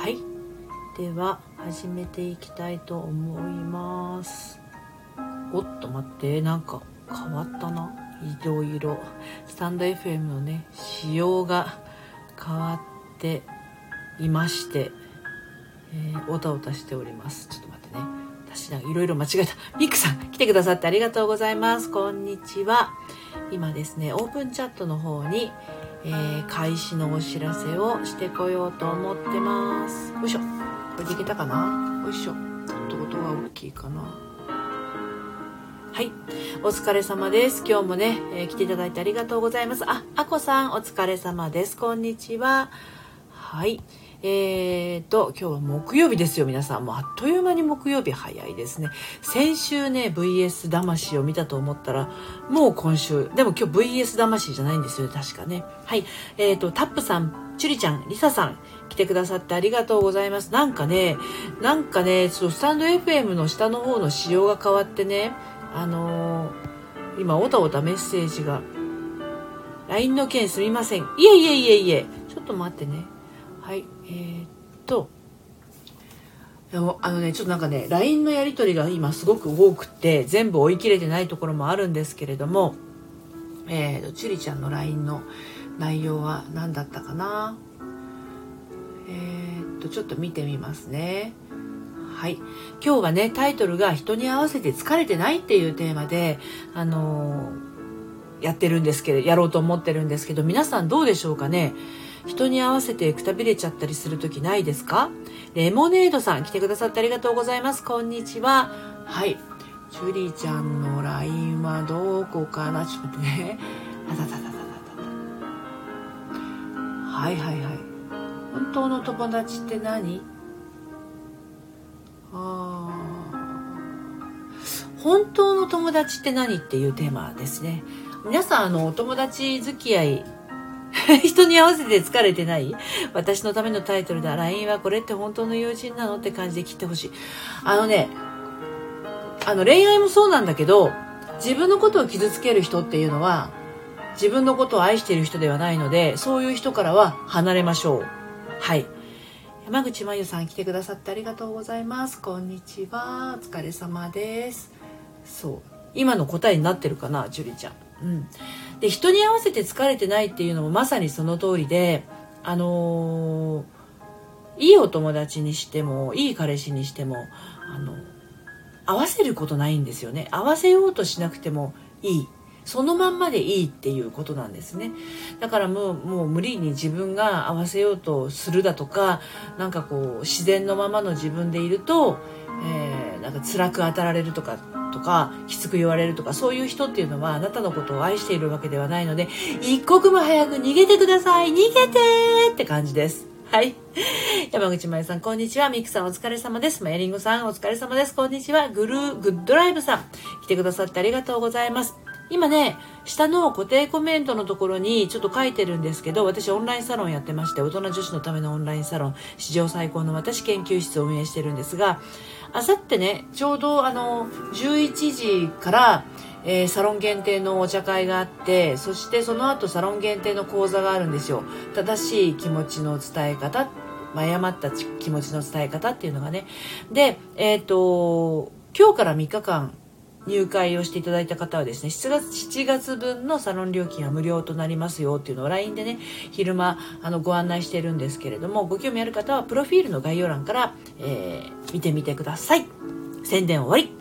はい。では始めていきたいと思います。おっと待ってなんか変わったな。いろいろ。スタンド FM のね仕様が変わっていましてえー、おたおたしております。ちょっと待ってね。私なんかいろいろ間違えた。ミックさん来てくださってありがとうございます。こんにちは。今ですねオープンチャットの方に、えー、開始のお知らせをしてこようと思ってますよいしょこれでいけたかな？よいしょちょっと音が大きいかなはい。お疲れ様です。今日もね、えー、来ていただいてありがとうございます。あ、あこさん、お疲れ様です。こんにちは。はい。えーと、今日は木曜日ですよ、皆さん。もうあっという間に木曜日早いですね。先週ね、VS 魂を見たと思ったら、もう今週、でも今日 VS 魂じゃないんですよ、確かね。はい。えーと、タップさん、チュリちゃん、リサさん、来てくださってありがとうございます。なんかね、なんかね、ちょっとスタンド FM の下の方の仕様が変わってね、あのー、今、おたおたメッセージが、LINE の件すみません。いえいえいえいえ、ちょっと待ってね。はい。えー、っとあのねちょっとなんかね LINE のやり取りが今すごく多くて全部追い切れてないところもあるんですけれどもえーと、チュリちゃんの LINE の内容は何だったかな？えー、っとちょっと見てみますね。はい。今日はねタイトルが「人に合わせて疲れてない」っていうテーマであのー、やってるんですけどやろうと思ってるんですけど皆さんどうでしょうかね？人に合わせてくたびれちゃったりする時ないですか？レモネードさん来てくださってありがとうございます。こんにちは。はい。ジュリーちゃんの LINE はどこかな？ちょっと待ってね。あたたたたたたはいはいはい。本当の友達って何？あ本当の友達って何？っていうテーマですね。皆さん、あの、お友達付き合い 人に合わせて疲れてない？私のためのタイトルだ。LINE はこれって本当の友人なのって感じで切ってほしい。あのね、あの恋愛もそうなんだけど、自分のことを傷つける人っていうのは、自分のことを愛している人ではないので、そういう人からは離れましょう。はい。山口真由さん来てくださってありがとうございます。こんにちは。お疲れ様です。そう。今の答えになってるかな、樹里ちゃん。うん。で人に合わせて疲れてないっていうのもまさにその通りであのー、いいお友達にしてもいい彼氏にしてもあの合わせることないんですよね。合わせようとしなくてもいい。そのまんまでいいっていうことなんですね。だからもうもう無理に自分が合わせようとするだとかなんかこう自然のままの自分でいると、えー、なんか辛く当たられるとかとかきつく言われるとかそういう人っていうのはあなたのことを愛しているわけではないので一刻も早く逃げてください逃げてって感じです。はい。山口まゆさん、こんにちは。ミクさん、お疲れ様です。マヤリンゴさん、お疲れ様です。こんにちは。グルー、グッドライブさん、来てくださってありがとうございます。今ね、下の固定コメントのところにちょっと書いてるんですけど、私オンラインサロンやってまして、大人女子のためのオンラインサロン、史上最高の私研究室を運営してるんですが、あさってね、ちょうどあの、11時から、えー、サロン限定のお茶会があって、そしてその後サロン限定の講座があるんですよ。正しい気持ちの伝え方、誤った気持ちの伝え方っていうのがね。で、えっ、ー、と、今日から3日間、入会をしていただいた方はですね、7月、7月分のサロン料金は無料となりますよっていうのを LINE でね、昼間、あの、ご案内してるんですけれども、ご興味ある方は、プロフィールの概要欄から、えー、見てみてください。宣伝終わり。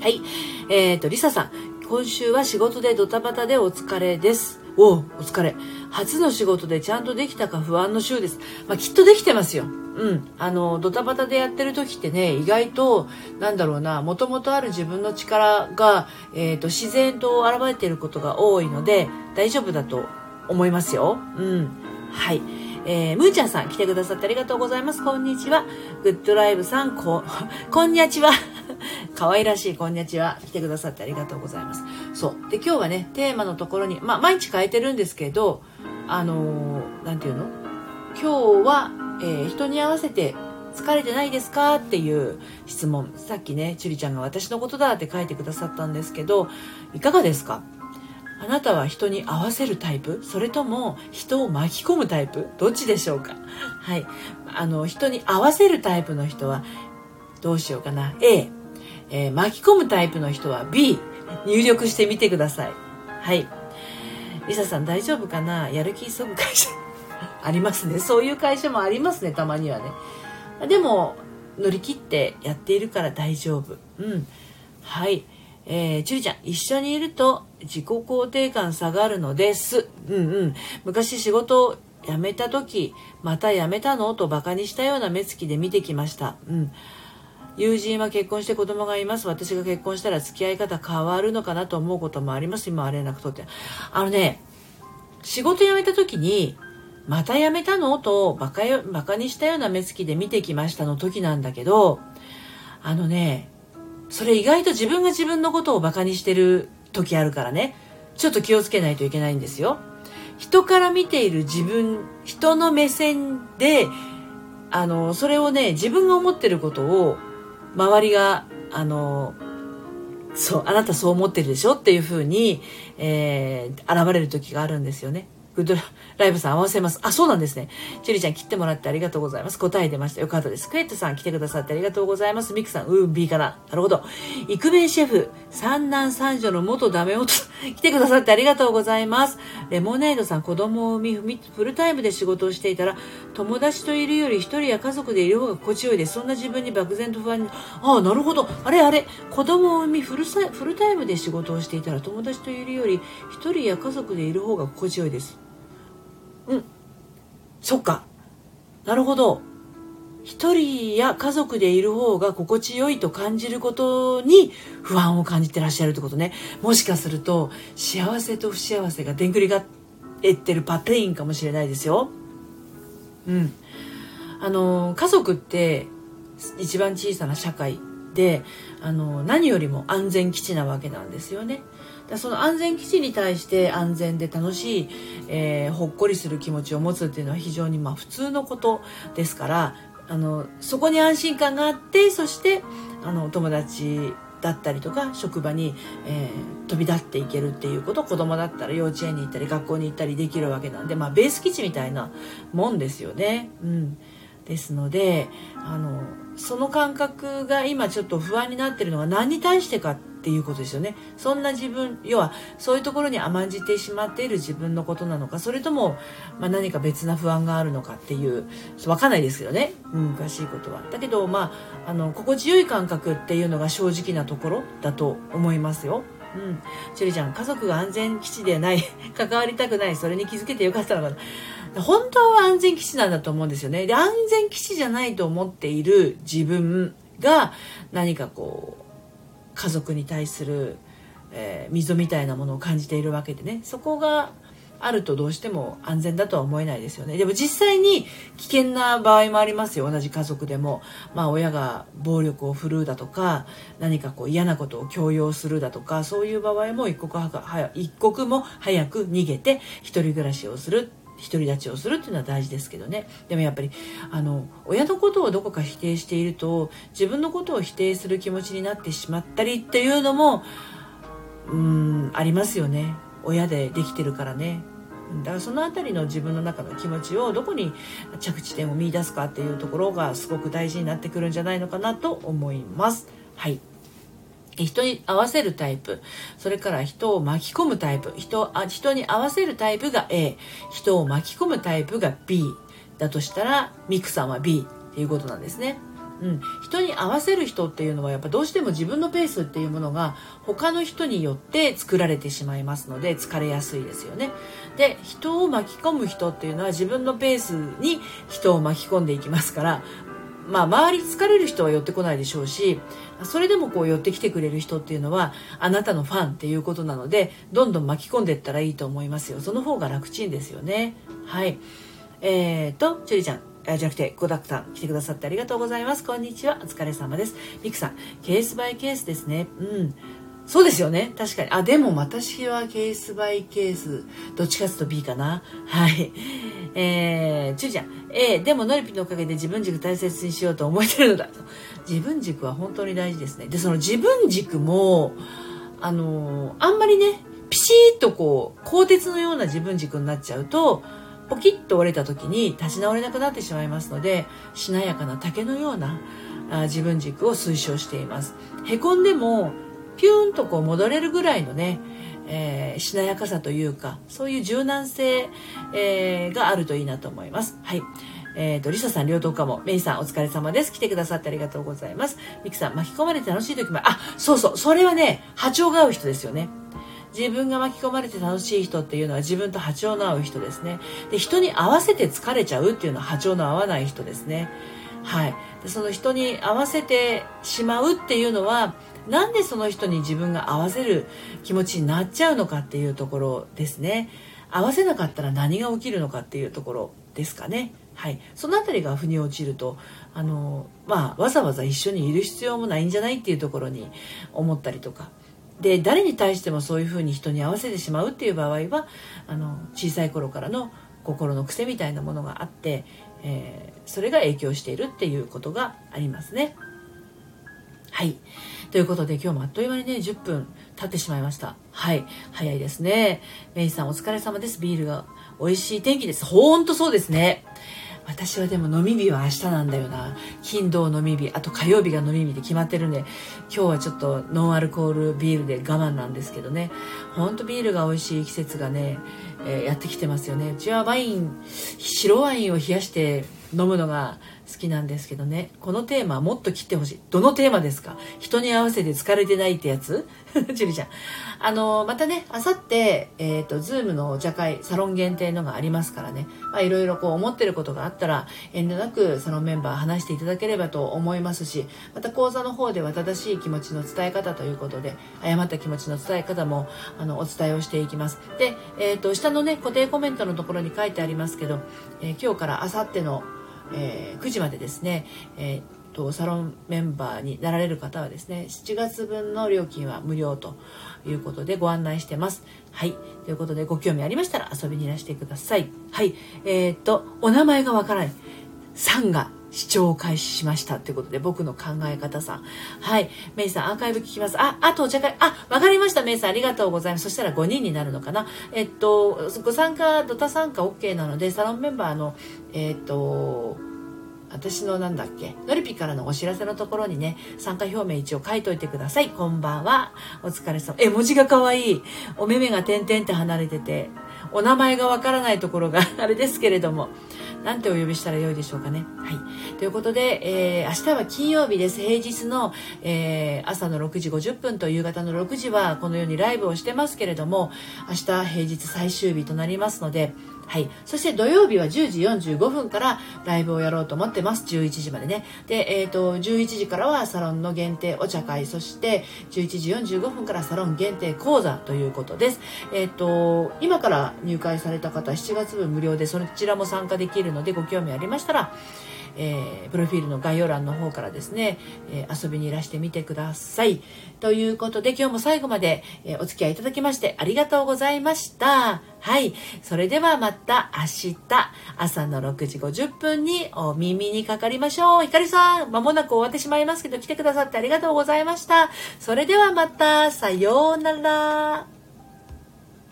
はい。えっ、ー、と、リサさん、今週は仕事でドタバタでお疲れです。おお疲れ。初の仕事でちゃんとできたか不安の週です。まあ、きっとできてますよ。うん、あのドタバタでやってる時ってね意外となんだろうなもともとある自分の力が、えーと、自然と現れていることが多いので大丈夫だと思いますよ。うん、はいえー、むーちゃんさん来てくださってありがとうございます。こんにちは。グッドライブさん、こ、こんにゃちは。可愛らしいこんにちは。来てくださってありがとうございます。そう。で、今日はね、テーマのところに、まあ、毎日変えてるんですけど、あのー、ていうの？今日はえー、人に合わせて疲れてないですかっていう質問。さっきねちゅりちゃんが私のことだって書いてくださったんですけどいかがですか？あなたは人に合わせるタイプ？それとも人を巻き込むタイプ？どっちでしょうか？はい。あの人に合わせるタイプの人はどうしようかな？A、えー、巻き込むタイプの人は B 入力してみてください。はい。リサさん大丈夫かな？やる気急ぐ会社？ありますねそういう会社もありますねたまにはねでも乗り切ってやっているから大丈夫うんはいえー、ちゅりちゃん、一緒にいると自己肯定感下がるのです。うんうん。昔仕事を辞めた時、また辞めたの？と馬鹿にしたような目つきで見てきました。うん。友人は結婚して子供がいます。私が結婚したら付き合い方変わるのかなと思うこともあります。今は連絡取って。あのね、仕事辞めた時に、また辞めたの？とバカよ、バカにしたような目つきで見てきましたの時なんだけど、あのね、それ意外と自分が自分のことをバカにしてる時あるからねちょっと気をつけないといけないんですよ人から見ている自分人の目線であのそれをね自分が思ってることを周りがあのそうあなたそう思ってるでしょっていうふうに、えー、現れる時があるんですよね。ッドライブさん合わせます。あ、そうなんですね。チュリちゃん切ってもらってありがとうございます。答え出ました。よかったです。クエットさん来てくださってありがとうございます。ミクさん、うん、B かな。なるほど。イクメンシェフ、三男三女の元ダメ男、来てくださってありがとうございます。レモネードさん、子供を産み、フルタイムで仕事をしていたら、友達といるより一人や家族でいる方が心地よいです。そんな自分に漠然と不安に、ああ、なるほど。あれあれ、子供を産みフルフルタイムで仕事をしていたら、友達といるより一人や家族でいる方が心地よいです。うん。そっか。なるほど。一人や家族でいる方が心地よいと感じることに不安を感じてらっしゃるってことね。もしかすると幸せと不幸せがでんぐりがえってるパテインかもしれないですよ。うん。あの家族って一番小さな社会であの何よりも安全基地なわけなんですよね。その安全基地に対して安全で楽しい、えー、ほっこりする気持ちを持つっていうのは非常にまあ普通のことですからあのそこに安心感があってそしてあの友達だったりとか職場に、えー、飛び立っていけるっていうこと子供だったら幼稚園に行ったり学校に行ったりできるわけなんで、まあ、ベース基地みたいなもんですよね。うん、ですのであのその感覚が今ちょっと不安になってるのは何に対してかっていうことですよねそんな自分要はそういうところに甘んじてしまっている自分のことなのかそれとも、まあ、何か別な不安があるのかっていう分かんないですけどね、うん、詳しいことはだけどまああの心地よい感覚っていうのが正直なところだと思いますようん。チュリちゃん、家族が安全基地でない、関わりたくない、それに気づけてよかったのかな。本当は安全基地なんだと思うんですよね。で、安全基地じゃないと思っている自分が何かこう、家族に対する、えー、溝みたいなものを感じているわけでね。そこがあるとどうしても安全だとは思えないですよね。でも実際に危険な場合もありますよ。同じ家族でも。まあ親が暴力を振るうだとか何かこう嫌なことを強要するだとかそういう場合も一刻は一刻も早く逃げて一人暮らしをする。独り立ちをするっていうのは大事ですけどね。でもやっぱりあの親のことをどこか否定していると自分のことを否定する気持ちになってしまったりっていうのもうんありますよね。親でできてるからね。だからその辺りの自分の中の気持ちをどこに着地点を見出すかっていうところがすごく大事になってくるんじゃないのかなと思います。はい。人に合わせるタイプ。それから人を巻き込むタイプ。人あ人に合わせるタイプが A 人を巻き込むタイプが B だとしたらミクさんは B っていうことなんですね。うん、人に合わせる人っていうのはやっぱどうしても自分のペースっていうものが他の人によって作られてしまいますので疲れやすいですよね。で人を巻き込む人っていうのは自分のペースに人を巻き込んでいきますからまあ、周り疲れる人は寄ってこないでしょうしそれでもこう寄ってきてくれる人っていうのはあなたのファンっていうことなのでどんどん巻き込んでいったらいいと思いますよその方が楽ちんですよねはいえーとチュリちゃんあじゃなくて、コダクさん来てくださってありがとうございます。こんにちは。お疲れ様です。ミクさん、ケースバイケースですね。うん。そうですよね。確かに。あ、でも私はケースバイケース、どっちかというと B かな。はい。えー、ちゅうちゃん、えー、でもノリピのおかげで自分軸大切にしようと思えてるのだ。自分軸は本当に大事ですね。で、その自分軸も、あのー、あんまりね、ピシッとこう鋼鉄のような自分軸になっちゃうとポキッと折れた時に立ち直れなくなってしまいますのでしなやかな竹のようなあ自分軸を推奨していますへこんでもピューンとこう戻れるぐらいのね、えー、しなやかさというかそういう柔軟性、えー、があるといいなと思いますはいえっ、ー、と、リサさん、両党かも。メイさん、お疲れ様です。来てくださってありがとうございます。ミキさん、巻き込まれて楽しい時も、あ、そうそう、それはね、波長が合う人ですよね。自分が巻き込まれて楽しい人っていうのは自分と波長の合う人ですね。で、人に合わせて疲れちゃうっていうのは波長の合わない人ですね。はい。でその人に合わせてしまうっていうのは、なんでその人に自分が合わせる気持ちになっちゃうのかっていうところですね。合わせなかったら何が起きるのかっていうところですかね。はい、その辺りが腑に落ちるとあの、まあ、わざわざ一緒にいる必要もないんじゃないっていうところに思ったりとかで誰に対してもそういうふうに人に合わせてしまうっていう場合はあの小さい頃からの心の癖みたいなものがあって、えー、それが影響しているっていうことがありますね。はい。ということで今日もあっという間にね10分経ってしまいました。はい。早いですね。メイさんお疲れ様です。ビールが美味しい天気です。ほんとそうですね。私はでも飲み日は明日なんだよな。金土飲み日。あと火曜日が飲み日で決まってるんで今日はちょっとノンアルコールビールで我慢なんですけどね。ほんとビールが美味しい季節がね、えー、やってきてますよね。うちはワイン白ワインを冷やして飲むのが好きなんですけどね。このテーマもっと切ってほしい。どのテーマですか？人に合わせて疲れてないってやつ？ジュリちゃん。あのまたねあさってえっ、ー、とズームのお茶会サロン限定のがありますからね。いろいろこう思ってることがあったら遠慮なくサロンメンバー話していただければと思いますしまた講座の方では正しい気持ちの伝え方ということで誤った気持ちの伝え方もあのお伝えをしていきます。で、えーと、下のね固定コメントのところに書いてありますけど、えー、今日からあさってのえー、9時までですね、えーとサロンメンバーになられる方はですね7月分の料金は無料ということでご案内してます。はい。ということでご興味ありましたら遊びにいらしてください。はい。えっ、とお名前がわからない。さんが視聴を開始しましたということで僕の考え方さん。はい。メイさんアーカイブ聞きます。ああとお茶会あわかりましたメイさん。ありがとうございます。そしたら5人になるのかな？えっとご参加ドタ参加 OK なのでサロンメンバーのえっと私のなんだっけ？のりぴからのお知らせのところにね参加表明一応書いといてください。こんばんは。お疲れ様え文字が可愛い。お目目が点々って離れててお名前がわからないところがあれですけれども。なんてお呼びしたらよいでしょうかね。はい。ということで、えー、明日は金曜日です。平日の、えー、朝の6時50分と夕方の6時はこのようにライブをしてますけれども、明日平日最終日となりますので、はい。そして土曜日は10時45分からライブをやろうと思ってます。11時までね。で、えっ、ー、と、11時からはサロンの限定お茶会、そして11時45分からサロン限定講座ということです。えっ、ー、と、今から入会された方7月分無料でそちらも参加できるのでご興味ありましたら、えー、プロフィールの概要欄の方からですね、えー、遊びにいらしてみてください。ということで今日も最後まで、えー、お付き合いいただきましてありがとうございました。はい。それではまた明日朝の6時50分にお耳にかかりましょう。ひかりさん、まもなく終わってしまいますけど来てくださってありがとうございました。それではまた、さようなら。